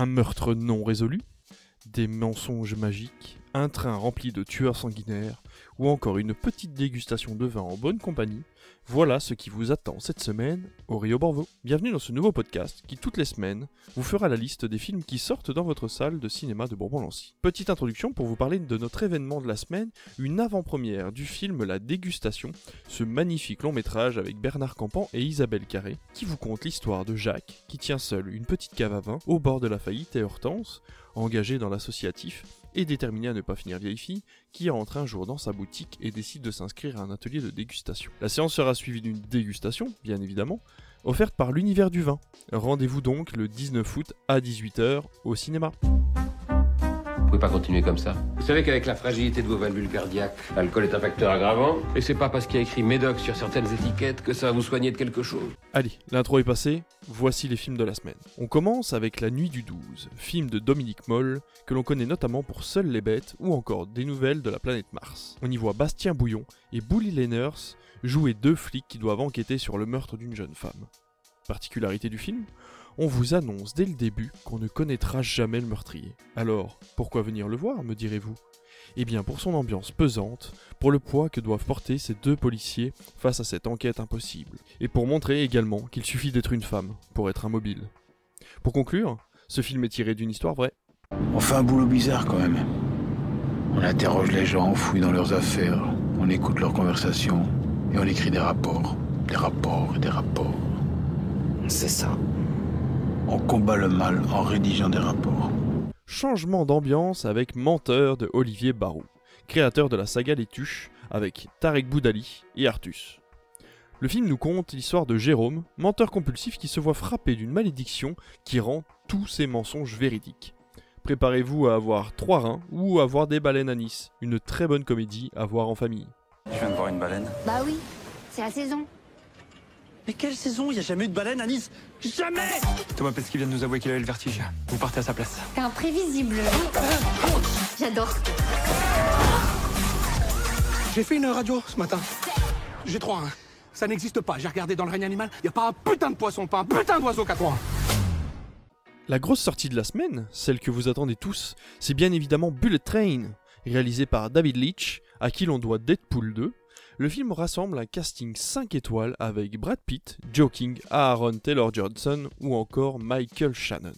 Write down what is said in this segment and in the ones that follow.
Un meurtre non résolu Des mensonges magiques Un train rempli de tueurs sanguinaires Ou encore une petite dégustation de vin en bonne compagnie voilà ce qui vous attend cette semaine au Rio Borvo. Bienvenue dans ce nouveau podcast qui, toutes les semaines, vous fera la liste des films qui sortent dans votre salle de cinéma de Bourbon-Lancy. Petite introduction pour vous parler de notre événement de la semaine, une avant-première du film La Dégustation, ce magnifique long métrage avec Bernard Campan et Isabelle Carré, qui vous conte l'histoire de Jacques, qui tient seul une petite cave à vin au bord de la faillite et Hortense, engagé dans l'associatif, et déterminé à ne pas finir vieille fille, qui entre un jour dans sa boutique et décide de s'inscrire à un atelier de dégustation. La séance sera suivie d'une dégustation, bien évidemment, offerte par l'univers du vin. Rendez-vous donc le 19 août à 18h au cinéma pouvez pas continuer comme ça. Vous savez qu'avec la fragilité de vos valvules cardiaques, l'alcool est un facteur aggravant. Et c'est pas parce qu'il y a écrit Médoc sur certaines étiquettes que ça va vous soigner de quelque chose. Allez, l'intro est passée, voici les films de la semaine. On commence avec La Nuit du 12, film de Dominique Moll, que l'on connaît notamment pour Seules les bêtes ou encore des nouvelles de la planète Mars. On y voit Bastien Bouillon et Bully Lenners jouer deux flics qui doivent enquêter sur le meurtre d'une jeune femme. Particularité du film on vous annonce dès le début qu'on ne connaîtra jamais le meurtrier. Alors, pourquoi venir le voir, me direz-vous? Eh bien pour son ambiance pesante, pour le poids que doivent porter ces deux policiers face à cette enquête impossible, et pour montrer également qu'il suffit d'être une femme pour être immobile. Pour conclure, ce film est tiré d'une histoire vraie. On fait un boulot bizarre quand même. On interroge les gens, on fouille dans leurs affaires, on écoute leurs conversations, et on écrit des rapports, des rapports et des rapports. C'est ça. On combat le mal en rédigeant des rapports. Changement d'ambiance avec Menteur de Olivier Barou, créateur de la saga Les Tuches, avec Tarek Boudali et Artus. Le film nous conte l'histoire de Jérôme, menteur compulsif qui se voit frappé d'une malédiction qui rend tous ses mensonges véridiques. Préparez-vous à avoir trois reins ou à voir des baleines à Nice, une très bonne comédie à voir en famille. Je viens de voir une baleine? Bah oui, c'est la saison. Mais quelle saison Il n'y a jamais eu de baleine à Nice Jamais Thomas Pesquet vient de nous avouer qu'il avait le vertige. Vous partez à sa place. T'es imprévisible. J'adore. J'ai fait une radio ce matin. J'ai trois. Hein. Ça n'existe pas. J'ai regardé dans le règne animal. Il n'y a pas un putain de poisson, pas un putain d'oiseau qu'à trois. La grosse sortie de la semaine, celle que vous attendez tous, c'est bien évidemment Bullet Train, réalisé par David Leitch, à qui l'on doit Deadpool 2, le film rassemble un casting 5 étoiles avec Brad Pitt, Joking, Aaron Taylor Johnson ou encore Michael Shannon.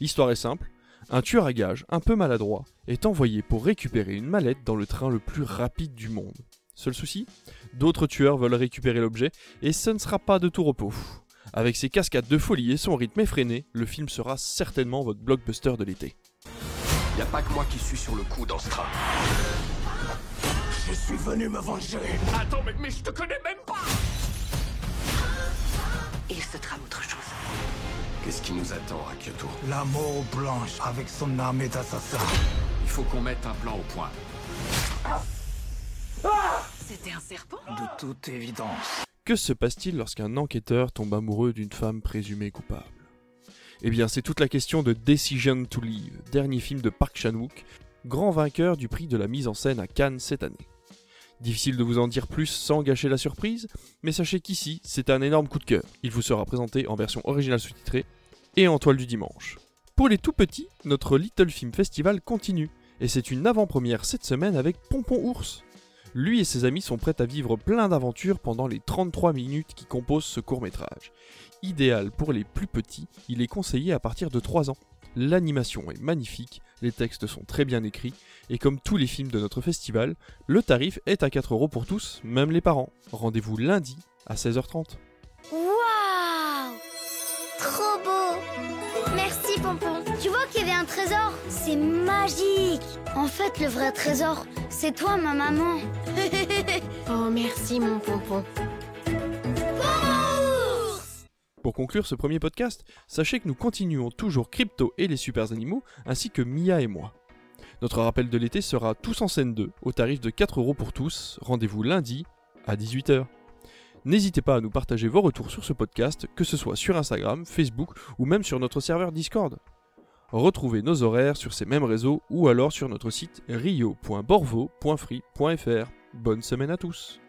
L'histoire est simple, un tueur à gages un peu maladroit est envoyé pour récupérer une mallette dans le train le plus rapide du monde. Seul souci, d'autres tueurs veulent récupérer l'objet et ce ne sera pas de tout repos. Avec ses cascades de folie et son rythme effréné, le film sera certainement votre blockbuster de l'été. Y pas que moi qui suis sur le coup dans ce train. Je suis venu me venger. Attends, mais, mais je te connais même pas Il se trame autre chose. Qu'est-ce qui nous attend à Kyoto La mort blanche avec son armée d'assassins. Il faut qu'on mette un plan au point. C'était un serpent? De toute évidence. Que se passe-t-il lorsqu'un enquêteur tombe amoureux d'une femme présumée coupable? Eh bien, c'est toute la question de Decision to Leave, dernier film de Park Chan-wook, grand vainqueur du prix de la mise en scène à Cannes cette année. Difficile de vous en dire plus sans gâcher la surprise, mais sachez qu'ici, c'est un énorme coup de cœur. Il vous sera présenté en version originale sous-titrée et en toile du dimanche. Pour les tout petits, notre Little Film Festival continue, et c'est une avant-première cette semaine avec Pompon Ours. Lui et ses amis sont prêts à vivre plein d'aventures pendant les 33 minutes qui composent ce court métrage. Idéal pour les plus petits, il est conseillé à partir de 3 ans. L'animation est magnifique, les textes sont très bien écrits, et comme tous les films de notre festival, le tarif est à 4 euros pour tous, même les parents. Rendez-vous lundi à 16h30. Waouh Trop beau Merci Pompon. Tu vois qu'il y avait un trésor? C'est magique En fait, le vrai trésor, c'est toi, ma maman. oh, merci mon Pompon. Conclure ce premier podcast, sachez que nous continuons toujours Crypto et les super animaux, ainsi que Mia et moi. Notre rappel de l'été sera Tous en scène 2, au tarif de 4 euros pour tous. Rendez-vous lundi à 18h. N'hésitez pas à nous partager vos retours sur ce podcast, que ce soit sur Instagram, Facebook ou même sur notre serveur Discord. Retrouvez nos horaires sur ces mêmes réseaux ou alors sur notre site rio.borvo.free.fr. Bonne semaine à tous